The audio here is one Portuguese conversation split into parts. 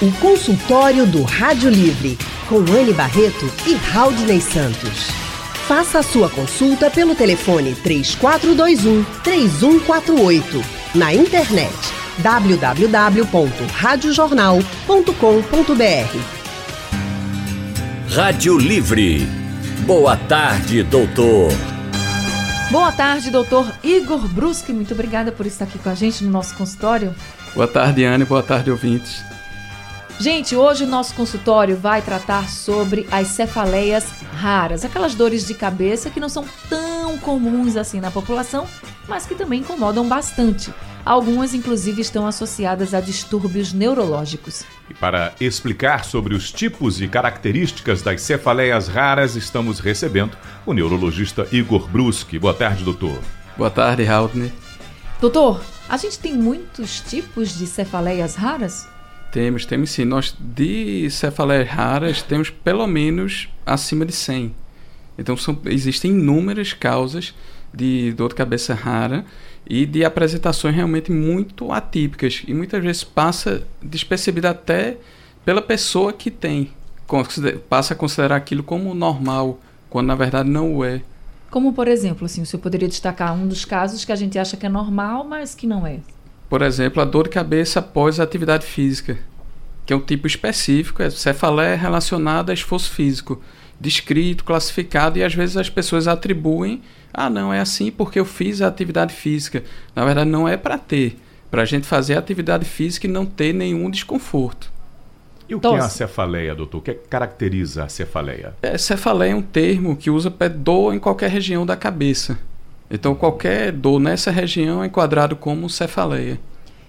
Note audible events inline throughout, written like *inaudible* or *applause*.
O consultório do Rádio Livre, com Anne Barreto e Raudney Santos. Faça a sua consulta pelo telefone 3421 3148. Na internet www.radiojornal.com.br. Rádio Livre. Boa tarde, doutor. Boa tarde, doutor Igor Bruschi. Muito obrigada por estar aqui com a gente no nosso consultório. Boa tarde, Anne. Boa tarde, ouvintes. Gente, hoje o nosso consultório vai tratar sobre as cefaleias raras, aquelas dores de cabeça que não são tão comuns assim na população, mas que também incomodam bastante. Algumas, inclusive, estão associadas a distúrbios neurológicos. E para explicar sobre os tipos e características das cefaleias raras, estamos recebendo o neurologista Igor Bruschi. Boa tarde, doutor. Boa tarde, Haldner. Doutor, a gente tem muitos tipos de cefaleias raras? Temos, temos sim. Nós de cefaleias raras temos pelo menos acima de 100. Então são, existem inúmeras causas de dor de cabeça rara e de apresentações realmente muito atípicas e muitas vezes passa despercebida até pela pessoa que tem. Passa a considerar aquilo como normal, quando na verdade não o é. Como, por exemplo, assim, o senhor poderia destacar um dos casos que a gente acha que é normal, mas que não é? Por exemplo, a dor de cabeça após a atividade física, que é um tipo específico, é cefaleia relacionada a esforço físico, descrito, classificado, e às vezes as pessoas atribuem, ah, não, é assim porque eu fiz a atividade física. Na verdade, não é para ter, para a gente fazer a atividade física e não ter nenhum desconforto. E o que é a cefaleia, doutor? O que caracteriza a cefaleia? É, cefaleia é um termo que usa para dor em qualquer região da cabeça. Então, qualquer dor nessa região é enquadrado como cefaleia.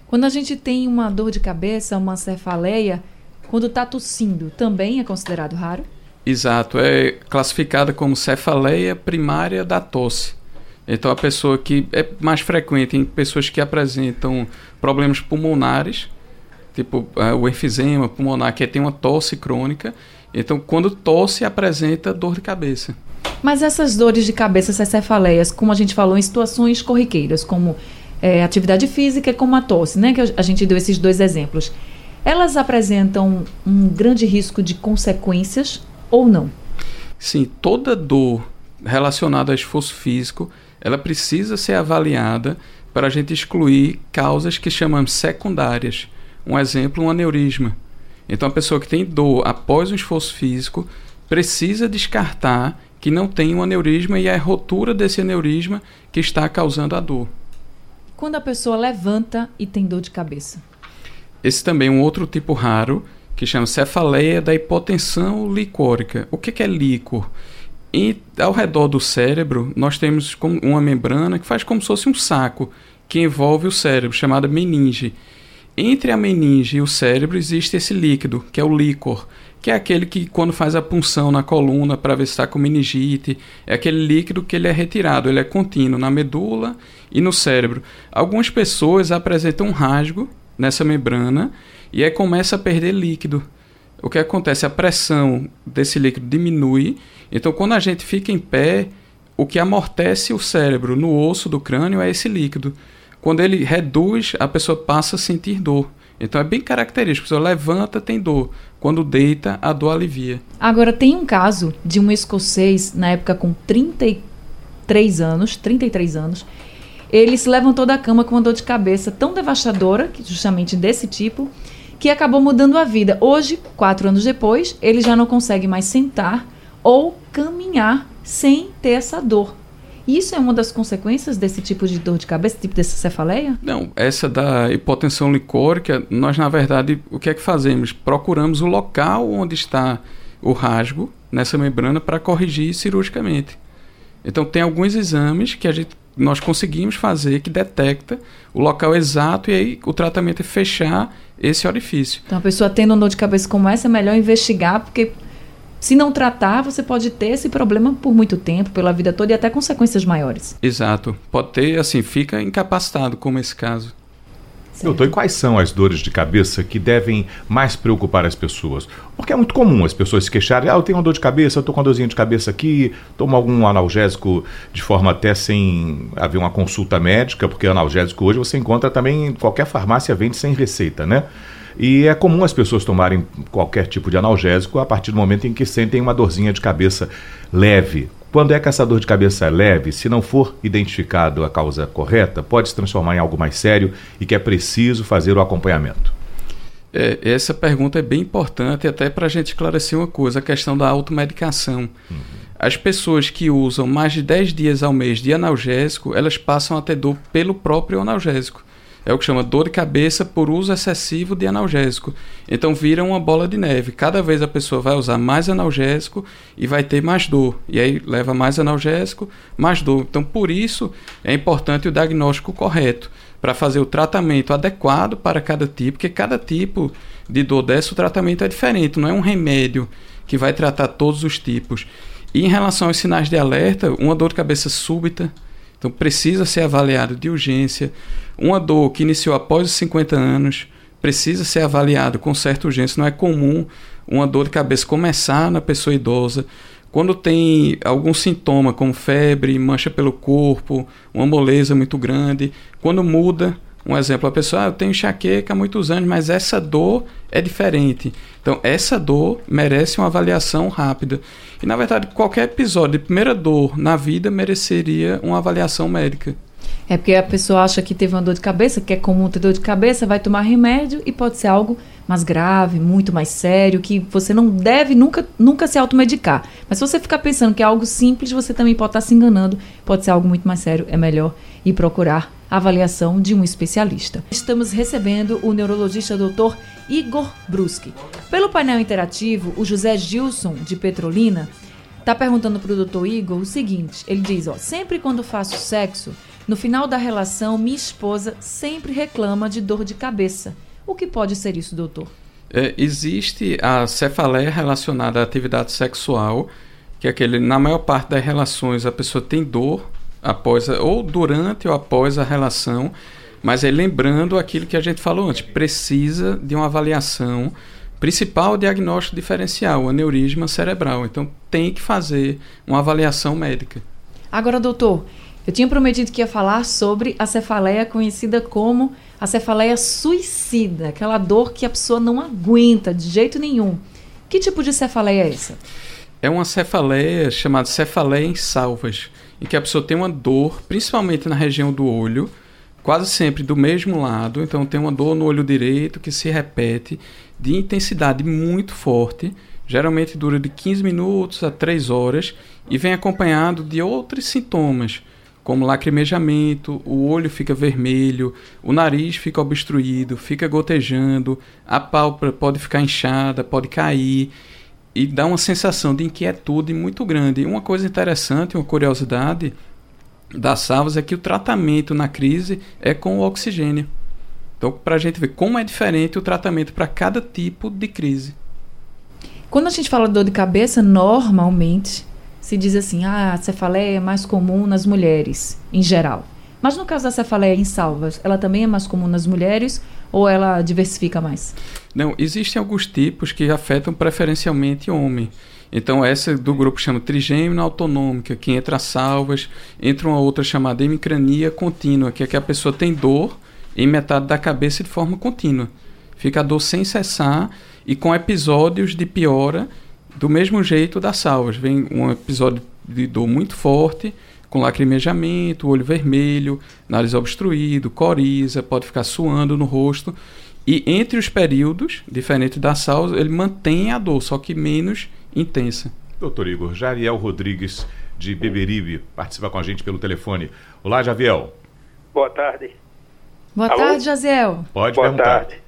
Quando a gente tem uma dor de cabeça, uma cefaleia, quando está tossindo, também é considerado raro? Exato, é classificada como cefaleia primária da tosse. Então, a pessoa que é mais frequente em pessoas que apresentam problemas pulmonares, tipo uh, o enfisema pulmonar, que tem uma tosse crônica. Então, quando tosse, apresenta dor de cabeça. Mas essas dores de cabeça, essas cefaleias, como a gente falou, em situações corriqueiras, como é, atividade física e como a tosse, né? Que a gente deu esses dois exemplos. Elas apresentam um grande risco de consequências ou não? Sim, toda dor relacionada a esforço físico, ela precisa ser avaliada para a gente excluir causas que chamamos secundárias. Um exemplo, um aneurisma. Então, a pessoa que tem dor após um esforço físico precisa descartar que não tem um aneurisma e é a rotura desse aneurisma que está causando a dor. Quando a pessoa levanta e tem dor de cabeça? Esse também é um outro tipo raro que chama cefaleia da hipotensão licórica. O que é líquor? E ao redor do cérebro, nós temos uma membrana que faz como se fosse um saco que envolve o cérebro, chamada meninge. Entre a meninge e o cérebro existe esse líquido, que é o líquor, que é aquele que quando faz a punção na coluna para ver se está com meningite, é aquele líquido que ele é retirado, ele é contínuo na medula e no cérebro. Algumas pessoas apresentam um rasgo nessa membrana e aí começa a perder líquido. O que acontece? A pressão desse líquido diminui, então quando a gente fica em pé, o que amortece o cérebro no osso do crânio é esse líquido. Quando ele reduz, a pessoa passa a sentir dor. Então é bem característico. Se levanta, tem dor. Quando deita, a dor alivia. Agora, tem um caso de um escocês, na época com 33 anos, 33 anos, ele se levantou da cama com uma dor de cabeça tão devastadora, justamente desse tipo, que acabou mudando a vida. Hoje, quatro anos depois, ele já não consegue mais sentar ou caminhar sem ter essa dor. Isso é uma das consequências desse tipo de dor de cabeça, tipo dessa cefaleia? Não, essa da hipotensão licórica, nós na verdade, o que é que fazemos? Procuramos o local onde está o rasgo nessa membrana para corrigir cirurgicamente. Então tem alguns exames que a gente nós conseguimos fazer que detecta o local exato e aí o tratamento é fechar esse orifício. Então a pessoa tendo uma dor de cabeça como essa é melhor investigar porque se não tratar, você pode ter esse problema por muito tempo, pela vida toda e até consequências maiores. Exato. Pode ter, assim, fica incapacitado, como esse caso. Certo. Doutor, e quais são as dores de cabeça que devem mais preocupar as pessoas? Porque é muito comum as pessoas se queixarem, ah, eu tenho uma dor de cabeça, eu estou com uma dorzinha de cabeça aqui, tomo algum analgésico de forma até sem haver uma consulta médica, porque analgésico hoje você encontra também em qualquer farmácia, vende sem receita, né? E é comum as pessoas tomarem qualquer tipo de analgésico a partir do momento em que sentem uma dorzinha de cabeça leve. Quando é que essa dor de cabeça é leve, se não for identificado a causa correta, pode se transformar em algo mais sério e que é preciso fazer o acompanhamento? É, essa pergunta é bem importante até para a gente esclarecer uma coisa, a questão da automedicação. Uhum. As pessoas que usam mais de 10 dias ao mês de analgésico, elas passam a ter dor pelo próprio analgésico é o que chama dor de cabeça por uso excessivo de analgésico. Então vira uma bola de neve. Cada vez a pessoa vai usar mais analgésico e vai ter mais dor. E aí leva mais analgésico, mais dor. Então por isso é importante o diagnóstico correto para fazer o tratamento adequado para cada tipo, porque cada tipo de dor dessa o tratamento é diferente, não é um remédio que vai tratar todos os tipos. E em relação aos sinais de alerta, uma dor de cabeça súbita, então precisa ser avaliado de urgência. Uma dor que iniciou após os 50 anos precisa ser avaliado com certa urgência. Não é comum uma dor de cabeça começar na pessoa idosa. Quando tem algum sintoma, como febre, mancha pelo corpo, uma moleza muito grande, quando muda, um exemplo, a pessoa, ah, eu tenho enxaqueca há muitos anos, mas essa dor é diferente. Então, essa dor merece uma avaliação rápida. E, na verdade, qualquer episódio de primeira dor na vida mereceria uma avaliação médica. É porque a pessoa acha que teve uma dor de cabeça, que é comum ter dor de cabeça, vai tomar remédio e pode ser algo mais grave, muito mais sério, que você não deve nunca, nunca se automedicar. Mas se você ficar pensando que é algo simples, você também pode estar se enganando, pode ser algo muito mais sério, é melhor ir procurar avaliação de um especialista. Estamos recebendo o neurologista Dr. Igor Bruski. Pelo painel interativo, o José Gilson, de Petrolina, está perguntando para o Dr. Igor o seguinte: ele diz, ó, sempre quando faço sexo, no final da relação, minha esposa sempre reclama de dor de cabeça. O que pode ser isso, doutor? É, existe a cefaleia relacionada à atividade sexual, que é aquele, na maior parte das relações, a pessoa tem dor após, ou durante ou após a relação, mas é lembrando aquilo que a gente falou antes, precisa de uma avaliação principal diagnóstico diferencial, aneurisma cerebral. Então tem que fazer uma avaliação médica. Agora, doutor, eu tinha prometido que ia falar sobre a cefaleia conhecida como a cefaleia suicida, aquela dor que a pessoa não aguenta de jeito nenhum. Que tipo de cefaleia é essa? É uma cefaleia chamada cefaleia em salvas, em que a pessoa tem uma dor, principalmente na região do olho, quase sempre do mesmo lado, então tem uma dor no olho direito que se repete de intensidade muito forte, geralmente dura de 15 minutos a 3 horas e vem acompanhado de outros sintomas como lacrimejamento, o olho fica vermelho, o nariz fica obstruído, fica gotejando, a pálpebra pode ficar inchada, pode cair e dá uma sensação de inquietude muito grande. Uma coisa interessante, uma curiosidade das salvas é que o tratamento na crise é com o oxigênio. Então, para a gente ver como é diferente o tratamento para cada tipo de crise. Quando a gente fala de dor de cabeça, normalmente se diz assim, ah, a cefaleia é mais comum nas mulheres, em geral. Mas no caso da cefaleia em salvas, ela também é mais comum nas mulheres ou ela diversifica mais? Não, existem alguns tipos que afetam preferencialmente homem. Então essa do grupo chama trigêmina autonômica, que entra salvas, entra uma outra chamada hemicrania contínua, que é que a pessoa tem dor em metade da cabeça de forma contínua. Fica a dor sem cessar e com episódios de piora do mesmo jeito das salvas. Vem um episódio de dor muito forte, com lacrimejamento, olho vermelho, nariz obstruído, coriza, pode ficar suando no rosto. E entre os períodos, diferente da salva, ele mantém a dor, só que menos intensa. Doutor Igor, Jariel Rodrigues, de Beberibe, participa com a gente pelo telefone. Olá, Javiel. Boa tarde. Boa Alô? tarde, Jaziel. Pode Boa perguntar. tarde.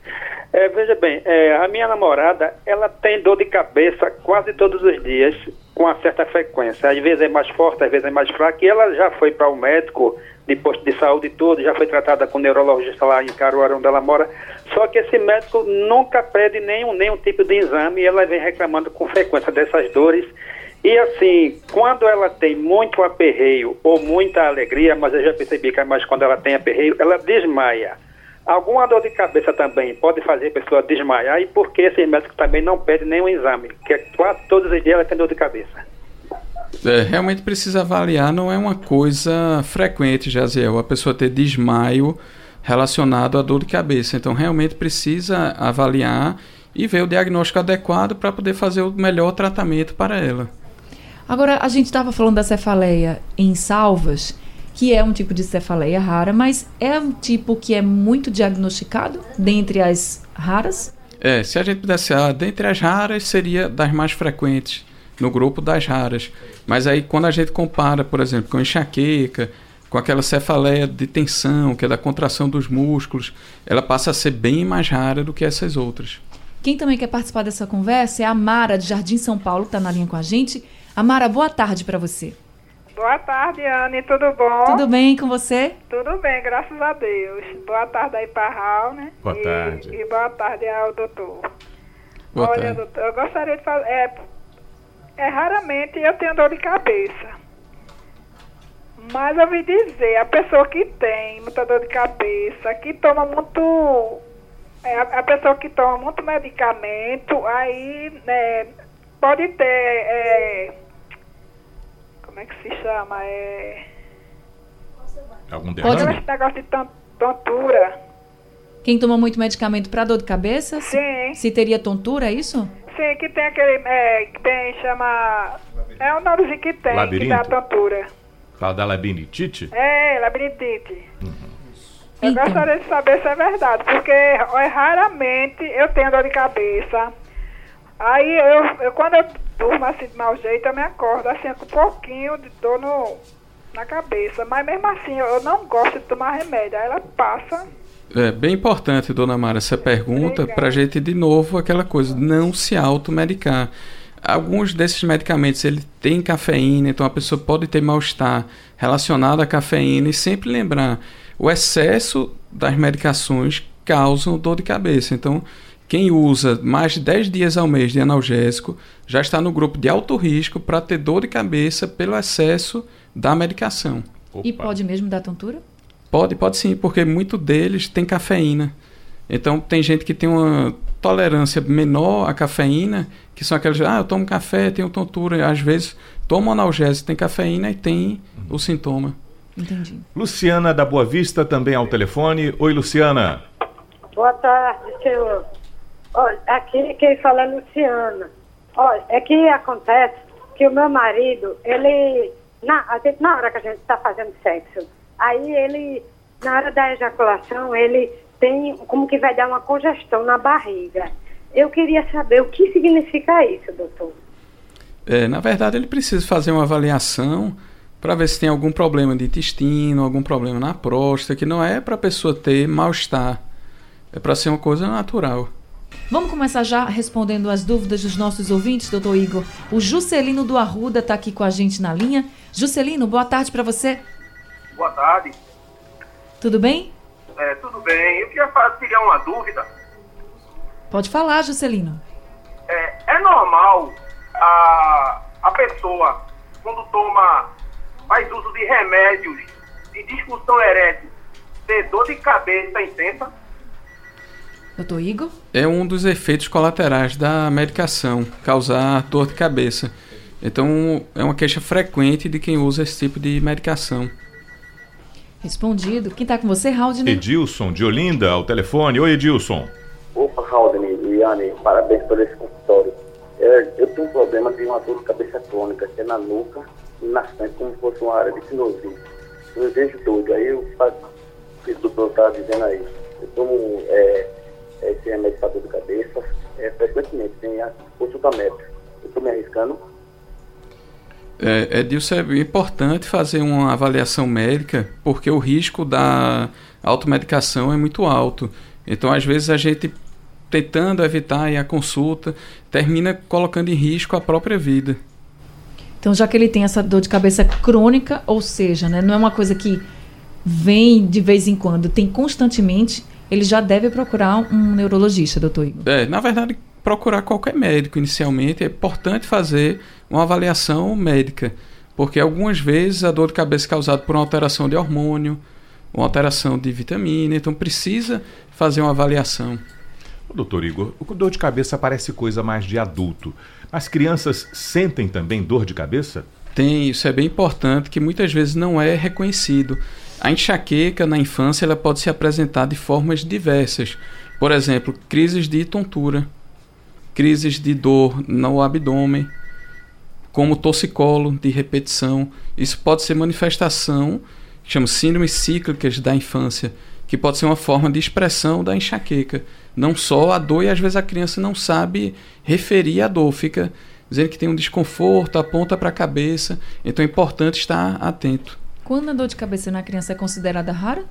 É, veja bem, é, a minha namorada, ela tem dor de cabeça quase todos os dias, com uma certa frequência. Às vezes é mais forte, às vezes é mais fraca. E ela já foi para o médico de posto de saúde tudo, já foi tratada com um neurologista lá em Caruaru, onde ela mora. Só que esse médico nunca pede nenhum, nenhum tipo de exame e ela vem reclamando com frequência dessas dores. E assim, quando ela tem muito aperreio ou muita alegria, mas eu já percebi que é mais quando ela tem aperreio, ela desmaia. Alguma dor de cabeça também pode fazer a pessoa desmaiar e por que esse médico também não pede nenhum exame? Que é quase todos os dias ela tem dor de cabeça. É, realmente precisa avaliar, não é uma coisa frequente, Jaziel, a pessoa ter desmaio relacionado à dor de cabeça. Então, realmente precisa avaliar e ver o diagnóstico adequado para poder fazer o melhor tratamento para ela. Agora, a gente estava falando da cefaleia em salvas que é um tipo de cefaleia rara, mas é um tipo que é muito diagnosticado dentre as raras? É, se a gente pudesse, ah, dentre as raras seria das mais frequentes, no grupo das raras. Mas aí quando a gente compara, por exemplo, com enxaqueca, com aquela cefaleia de tensão, que é da contração dos músculos, ela passa a ser bem mais rara do que essas outras. Quem também quer participar dessa conversa é a Mara, de Jardim São Paulo, que está na linha com a gente. Amara, boa tarde para você. Boa tarde, Anne, tudo bom? Tudo bem com você? Tudo bem, graças a Deus. Boa tarde aí para Raul, né? Boa e, tarde. E boa tarde ao doutor. Boa Olha, tarde. doutor, eu gostaria de falar. É, é, raramente eu tenho dor de cabeça. Mas eu ouvi dizer, a pessoa que tem muita dor de cabeça, que toma muito. É, a, a pessoa que toma muito medicamento, aí né, pode ter. É, como é que se chama? É. Algum Pode- derrame? Esse negócio de ton- tontura. Quem toma muito medicamento para dor de cabeça? se- Sim. Se teria tontura, é isso? Sim, que tem aquele. É, que tem, chama. É o nomezinho que tem, Labirinto? que dá tontura. Fala da labirintite? É, labirintite. Eu Então. gostaria de saber se é verdade, porque é, raramente eu tenho dor de cabeça. Aí eu, eu quando eu durmo assim de mau jeito, eu me acordo assim com um pouquinho de dor no, na cabeça. Mas mesmo assim, eu não gosto de tomar remédio. Aí ela passa. É bem importante, dona Mara, essa pergunta para a gente, de novo, aquela coisa, não se automedicar. Alguns desses medicamentos, ele tem cafeína, então a pessoa pode ter mal-estar relacionado à cafeína e sempre lembrar, o excesso das medicações causam dor de cabeça. Então, quem usa mais de 10 dias ao mês de analgésico já está no grupo de alto risco para ter dor de cabeça pelo excesso da medicação. E Opa. pode mesmo dar tontura? Pode, pode sim, porque muito deles tem cafeína. Então tem gente que tem uma tolerância menor à cafeína, que são aquelas, ah, eu tomo café, tenho tontura, às vezes toma analgésico, tem cafeína e tem o sintoma. Entendi. Luciana da Boa Vista também ao telefone. Oi, Luciana. Boa tarde, senhor. Olha, aqui quem fala é Luciana. Olha, é que acontece que o meu marido, ele, na, a gente- na hora que a gente está fazendo sexo, aí ele, na hora da ejaculação, ele tem como que vai dar uma congestão na barriga. Eu queria saber o que significa isso, doutor. É, na verdade, ele precisa fazer uma avaliação para ver se tem algum problema de intestino, algum problema na próstata, que não é para a pessoa ter mal-estar, é para ser uma coisa natural. Vamos começar já respondendo as dúvidas dos nossos ouvintes, doutor Igor. O Juscelino do Arruda está aqui com a gente na linha. Juscelino, boa tarde para você. Boa tarde. Tudo bem? É, tudo bem. Eu queria fa- tirar uma dúvida. Pode falar, Juscelino. É, é normal a, a pessoa, quando toma, faz uso de remédios de disfunção erétil, ter dor de cabeça intensa? Doutor Igor? é um dos efeitos colaterais da medicação, causar dor de cabeça. Então, é uma queixa frequente de quem usa esse tipo de medicação. Respondido. Quem está com você, Haldner? Edilson de Olinda ao telefone. Oi, Edilson. Opa, Haldane e Yane, parabéns por esse consultório. É, eu tenho um problema de uma dor de cabeça crônica, que é na nuca e na frente, como se fosse uma área de sinusite. Eu vejo tudo, aí eu faço o que o doutor está dizendo aí. Eu tomo é, esse remédio para dor de cabeça é, frequentemente, tem a consulta médica. Eu estou me arriscando. É, Edilson, é importante fazer uma avaliação médica, porque o risco da automedicação é muito alto. Então, às vezes, a gente, tentando evitar à consulta, termina colocando em risco a própria vida. Então, já que ele tem essa dor de cabeça crônica, ou seja, né, não é uma coisa que vem de vez em quando, tem constantemente, ele já deve procurar um neurologista, doutor Igor. É, na verdade, procurar qualquer médico inicialmente. É importante fazer uma avaliação médica, porque algumas vezes a dor de cabeça é causada por uma alteração de hormônio, uma alteração de vitamina, então precisa fazer uma avaliação. Doutor Igor, o dor de cabeça parece coisa mais de adulto. As crianças sentem também dor de cabeça? Tem, isso é bem importante, que muitas vezes não é reconhecido. A enxaqueca na infância ela pode se apresentar de formas diversas. Por exemplo, crises de tontura, crises de dor no abdômen, como torcicolo de repetição. Isso pode ser manifestação, chama síndromes cíclicas da infância, que pode ser uma forma de expressão da enxaqueca. Não só a dor, e às vezes a criança não sabe referir a dor, fica dizendo que tem um desconforto, aponta para a cabeça. Então é importante estar atento. Quando a dor de cabeça na criança é considerada rara?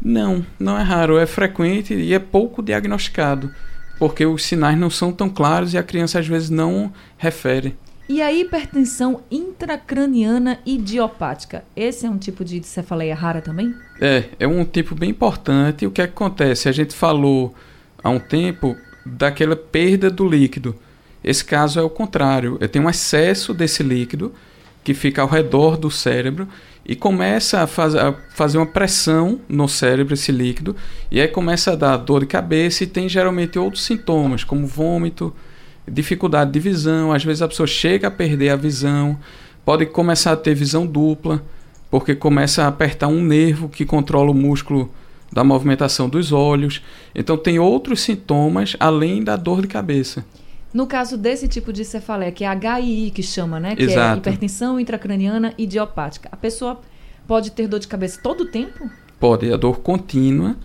Não, não é raro, é frequente e é pouco diagnosticado, porque os sinais não são tão claros e a criança às vezes não refere. E a hipertensão intracraniana idiopática, esse é um tipo de cefaleia rara também? É, é um tipo bem importante. O que, é que acontece? A gente falou há um tempo daquela perda do líquido. Esse caso é o contrário. Eu tenho um excesso desse líquido que fica ao redor do cérebro e começa a, faz, a, fazer uma pressão no cérebro, esse líquido, e aí começa a dar dor de cabeça e tem geralmente outros sintomas, como vômito, dificuldade de visão, às vezes a pessoa chega a perder a visão, pode começar a ter visão dupla, porque começa a apertar um nervo que controla o músculo da movimentação dos olhos. Então tem outros sintomas além da dor de cabeça. No caso desse tipo de cefaleia, que é HII que chama, né? Que é Exato. é hipertensão intracraniana idiopática. A pessoa pode ter dor de cabeça todo o tempo? Pode, a dor contínua.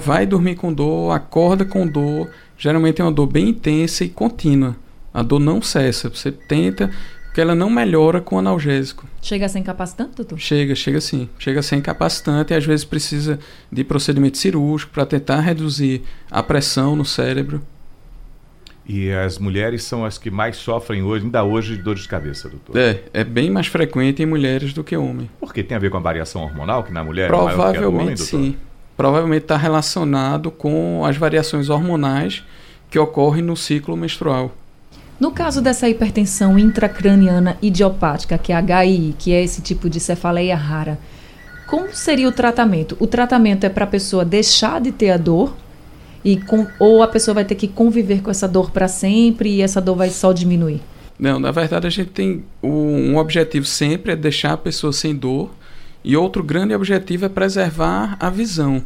Vai dormir com dor, acorda com dor, geralmente é uma dor bem intensa e contínua. A dor não cessa. Você tenta, porque ela não melhora com analgésico. Chega a ser incapacitante, doutor? Chega, chega sim. Chega a ser incapacitante e às vezes precisa de procedimento cirúrgico para tentar reduzir a pressão no cérebro. E as mulheres são as que mais sofrem hoje, ainda hoje, de dores de cabeça, doutor. É, é bem mais frequente em mulheres do que homens. Por que tem a ver com a variação hormonal, que na mulher Provavelmente, é maior que a do homem, doutor? sim provavelmente está relacionado com as variações hormonais que ocorrem no ciclo menstrual. No caso dessa hipertensão intracraniana idiopática, que é a HI, que é esse tipo de cefaleia rara, como seria o tratamento? O tratamento é para a pessoa deixar de ter a dor e com, ou a pessoa vai ter que conviver com essa dor para sempre e essa dor vai só diminuir? Não, na verdade a gente tem um objetivo sempre é deixar a pessoa sem dor e outro grande objetivo é preservar a visão,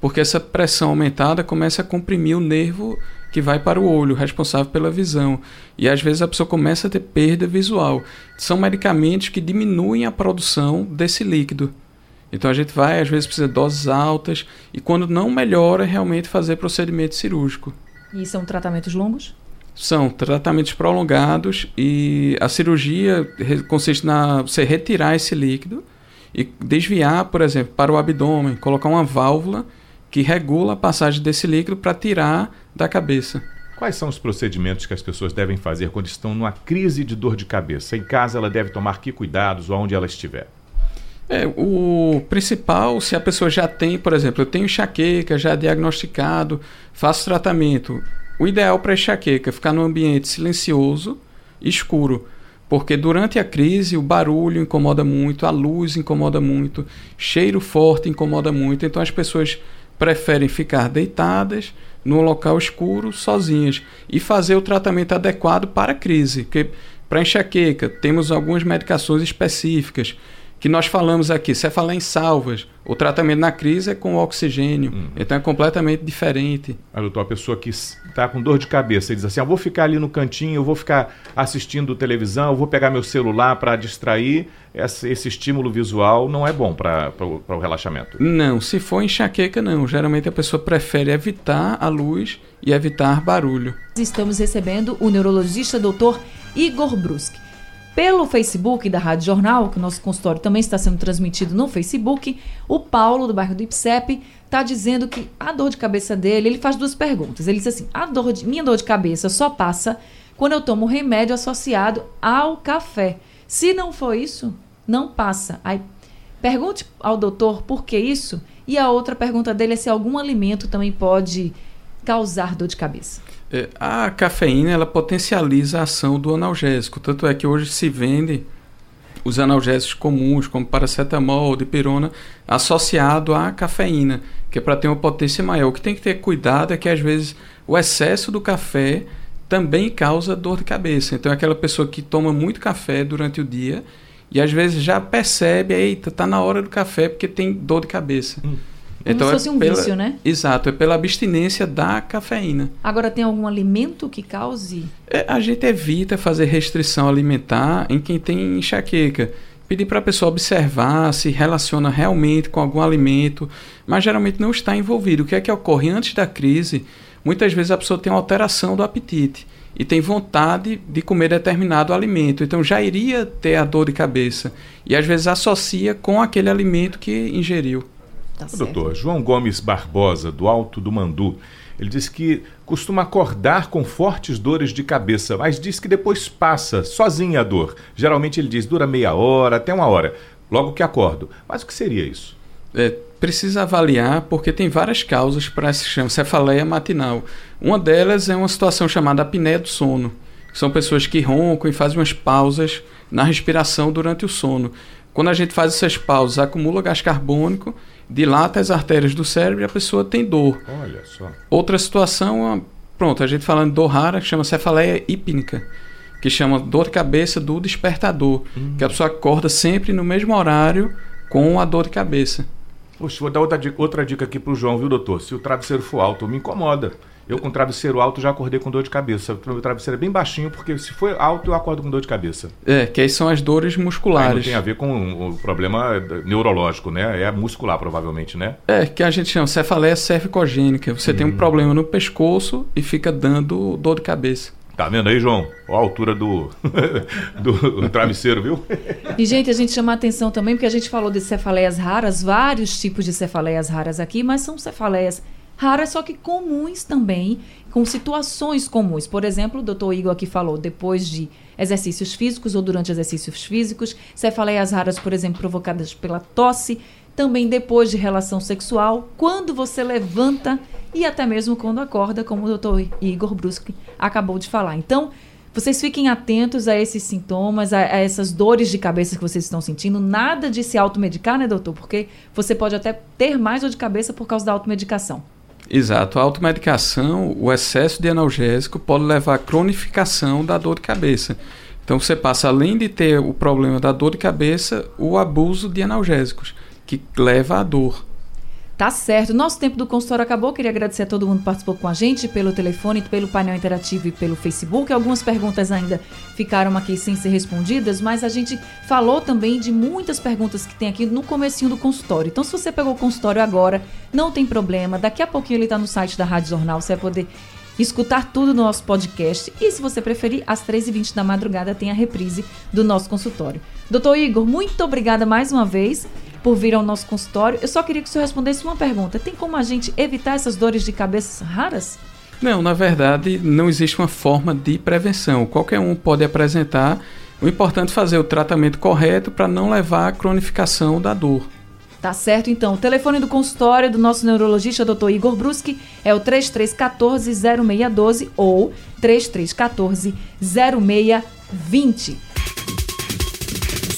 porque essa pressão aumentada começa a comprimir o nervo que vai para o olho, responsável pela visão. E às vezes a pessoa começa a ter perda visual. São medicamentos que diminuem a produção desse líquido. Então a gente vai, às vezes precisa de doses altas, e quando não melhora, realmente fazer procedimento cirúrgico. E são tratamentos longos? São tratamentos prolongados e a cirurgia consiste na você retirar esse líquido e desviar, por exemplo, para o abdômen, colocar uma válvula que regula a passagem desse líquido para tirar da cabeça. Quais são os procedimentos que as pessoas devem fazer quando estão numa crise de dor de cabeça? Em casa ela deve tomar que cuidados onde ela estiver? É, o principal, se a pessoa já tem, por exemplo, eu tenho enxaqueca, já diagnosticado, faço tratamento. O ideal para enxaqueca é ficar num ambiente silencioso, escuro porque durante a crise o barulho incomoda muito, a luz incomoda muito, cheiro forte incomoda muito, então as pessoas preferem ficar deitadas num local escuro, sozinhas, e fazer o tratamento adequado para a crise. Porque para enxaqueca temos algumas medicações específicas que nós falamos aqui, você fala em salvas, o tratamento na crise é com oxigênio, hum. então é completamente diferente. A doutor, a pessoa que está com dor de cabeça e diz assim, eu vou ficar ali no cantinho, eu vou ficar assistindo televisão, eu vou pegar meu celular para distrair, esse, esse, estímulo visual não é bom para o relaxamento. Não, se for enxaqueca não, geralmente a pessoa prefere evitar a luz e evitar barulho. Estamos recebendo o neurologista doutor Igor Bruschi pelo Facebook da Rádio Jornal, que o nosso consultório também está sendo transmitido no Facebook, o Paulo, do bairro do Ipsep, está dizendo que a dor de cabeça dele, ele faz duas perguntas. Ele diz assim: a dor de, minha dor de cabeça só passa quando eu tomo remédio associado ao café. Se não for isso, não passa. Aí pergunte ao doutor por que isso. E a outra pergunta dele é se algum alimento também pode causar dor de cabeça. É, a cafeína ela potencializa a ação do analgésico, tanto é que hoje se vende os analgésicos comuns, como paracetamol, dipirona, associado à cafeína, que é para ter uma potência maior. O que tem que ter cuidado é que às vezes o excesso do café também causa dor de cabeça. Então, é aquela pessoa que toma muito café durante o dia e às vezes já percebe, eita, tá na hora do café porque tem dor de cabeça. Hum. Então Como se fosse um pela, vício, né? Exato, é pela abstinência da cafeína. Agora, tem algum alimento que cause? É, a gente evita fazer restrição alimentar em quem tem enxaqueca. Pedir para a pessoa observar se relaciona realmente com algum alimento, mas geralmente não está envolvido. O que é que ocorre antes da crise? Muitas vezes a pessoa tem uma alteração do apetite e tem vontade de comer determinado alimento. Então já iria ter a dor de cabeça. E às vezes associa com aquele alimento que ingeriu. Tá Doutor João Gomes Barbosa, do Alto do Mandu, ele diz que costuma acordar com fortes dores de cabeça, mas diz que depois passa sozinha a dor. Geralmente ele diz dura meia hora, até uma hora, logo que acordo. Mas o que seria isso? É, precisa avaliar porque tem várias causas para essa cefaleia matinal. Uma delas é uma situação chamada apneia do sono. São pessoas que roncam e fazem umas pausas na respiração durante o sono. Quando a gente faz essas pausas, acumula gás carbônico dilata as artérias do cérebro e a pessoa tem dor. Olha só. Outra situação, pronto, a gente falando de dor rara, que chama cefaleia hípnica, que chama dor de cabeça do despertador, hum. que a pessoa acorda sempre no mesmo horário com a dor de cabeça. Poxa, vou dar outra dica, outra dica aqui pro João, viu, doutor? Se o travesseiro for alto, me incomoda. Eu com travesseiro alto já acordei com dor de cabeça. O meu travesseiro é bem baixinho, porque se for alto eu acordo com dor de cabeça. É, que aí são as dores musculares. Aí não tem a ver com o problema neurológico, né? É muscular, provavelmente, né? É, que a gente chama cefaleia cervicogênica. Você hum. tem um hum. problema no pescoço e fica dando dor de cabeça. Tá vendo aí, João? Olha a altura *laughs* do, do travesseiro, viu? E, gente, a gente chama a atenção também, porque a gente falou de cefaleias raras, vários tipos de cefaleias raras aqui, mas são cefaleias raras, só que comuns também, com situações comuns. Por exemplo, o doutor Igor aqui falou, depois de exercícios físicos ou durante exercícios físicos, cefaleias raras, por exemplo, provocadas pela tosse, também depois de relação sexual, quando você levanta e até mesmo quando acorda, como o doutor Igor Bruschi acabou de falar. Então, vocês fiquem atentos a esses sintomas, a, a, essas dores de cabeça que vocês estão sentindo. Nada de se automedicar, né, doutor? Porque você pode até ter mais dor de cabeça por causa da automedicação. Exato. A automedicação, o excesso de analgésico pode levar à cronificação da dor de cabeça. Então você passa, além de ter o problema da dor de cabeça, o abuso de analgésicos, que leva à dor. Tá certo. Nosso tempo do consultório acabou. Queria agradecer a todo mundo que participou com a gente pelo telefone, pelo painel interativo e pelo Facebook. Algumas perguntas ainda ficaram aqui sem ser respondidas, mas a gente falou também de muitas perguntas que tem aqui no comecinho do consultório. Então, se você pegou o consultório agora, não tem problema. Daqui a pouquinho ele está no site da Rádio Jornal. Você vai poder escutar tudo no nosso podcast. E se você preferir, às 13h20 da madrugada tem a reprise do nosso consultório. Doutor Igor, muito obrigada mais uma vez por vir ao nosso consultório. Eu só queria que o senhor respondesse uma pergunta. Tem como a gente evitar essas dores de cabeça raras? Não, na verdade, não existe uma forma de prevenção. Qualquer um pode apresentar. O importante é fazer o tratamento correto para não levar à cronificação da dor. Tá certo, então. O telefone do consultório do nosso neurologista, Dr. Igor Bruschi, é o 3314-0612 ou 3314-0620.